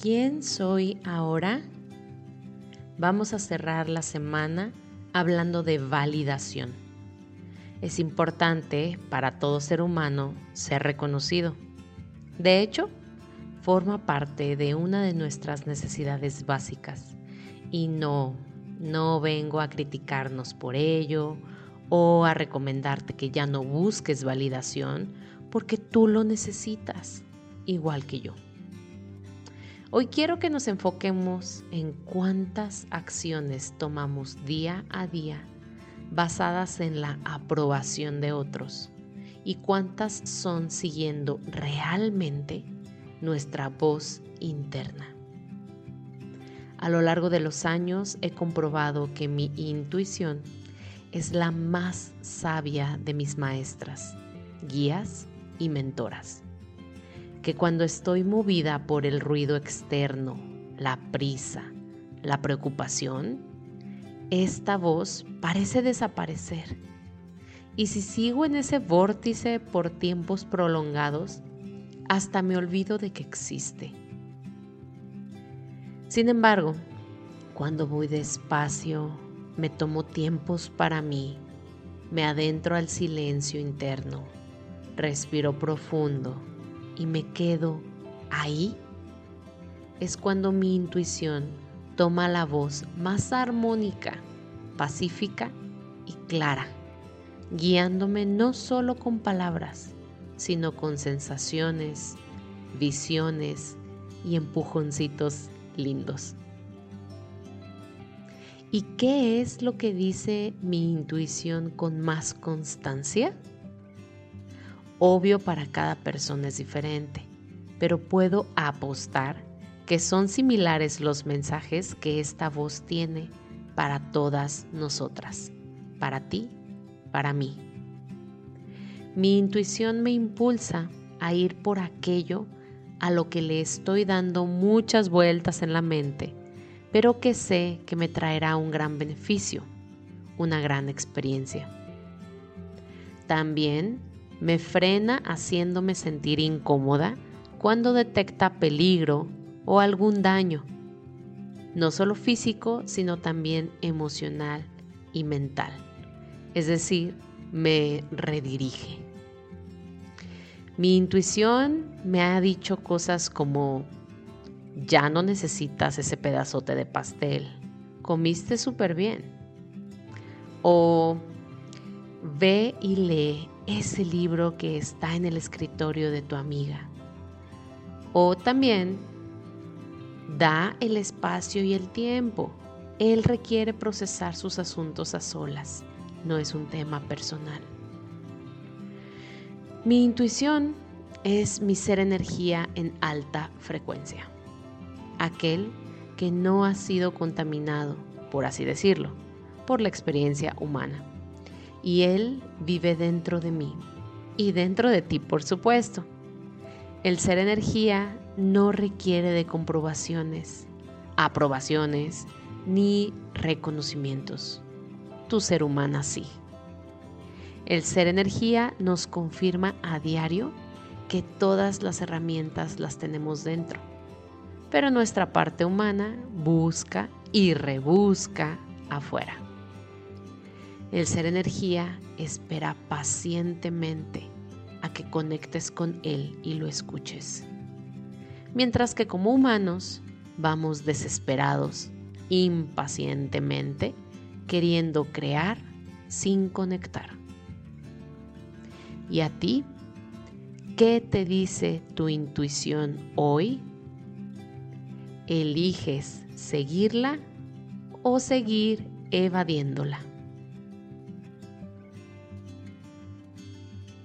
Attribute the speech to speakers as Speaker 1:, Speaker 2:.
Speaker 1: ¿quién soy ahora? Vamos a cerrar la semana hablando de validación. Es importante para todo ser humano ser reconocido. De hecho, forma parte de una de nuestras necesidades básicas y no, no vengo a criticarnos por ello o a recomendarte que ya no busques validación porque tú lo necesitas, igual que yo. Hoy quiero que nos enfoquemos en cuántas acciones tomamos día a día basadas en la aprobación de otros y cuántas son siguiendo realmente nuestra voz interna. A lo largo de los años he comprobado que mi intuición es la más sabia de mis maestras, guías y mentoras que cuando estoy movida por el ruido externo, la prisa, la preocupación, esta voz parece desaparecer. Y si sigo en ese vórtice por tiempos prolongados, hasta me olvido de que existe. Sin embargo, cuando voy despacio, me tomo tiempos para mí, me adentro al silencio interno, respiro profundo y me quedo ahí, es cuando mi intuición toma la voz más armónica, pacífica y clara, guiándome no solo con palabras, sino con sensaciones, visiones y empujoncitos lindos. ¿Y qué es lo que dice mi intuición con más constancia? Obvio para cada persona es diferente, pero puedo apostar que son similares los mensajes que esta voz tiene para todas nosotras, para ti, para mí. Mi intuición me impulsa a ir por aquello a lo que le estoy dando muchas vueltas en la mente, pero que sé que me traerá un gran beneficio, una gran experiencia. También me frena haciéndome sentir incómoda cuando detecta peligro o algún daño, no solo físico, sino también emocional y mental. Es decir, me redirige. Mi intuición me ha dicho cosas como, ya no necesitas ese pedazote de pastel, comiste súper bien. O ve y lee ese libro que está en el escritorio de tu amiga. O también da el espacio y el tiempo. Él requiere procesar sus asuntos a solas, no es un tema personal. Mi intuición es mi ser energía en alta frecuencia, aquel que no ha sido contaminado, por así decirlo, por la experiencia humana y Él vive dentro de mí y dentro de ti, por supuesto. El ser energía no requiere de comprobaciones, aprobaciones ni reconocimientos. Tu ser humana sí. El ser energía nos confirma a diario que todas las herramientas las tenemos dentro, pero nuestra parte humana busca y rebusca afuera. El ser energía espera pacientemente a que conectes con Él y lo escuches. Mientras que como humanos vamos desesperados, impacientemente, queriendo crear sin conectar. ¿Y a ti? ¿Qué te dice tu intuición hoy? ¿Eliges seguirla o seguir evadiéndola?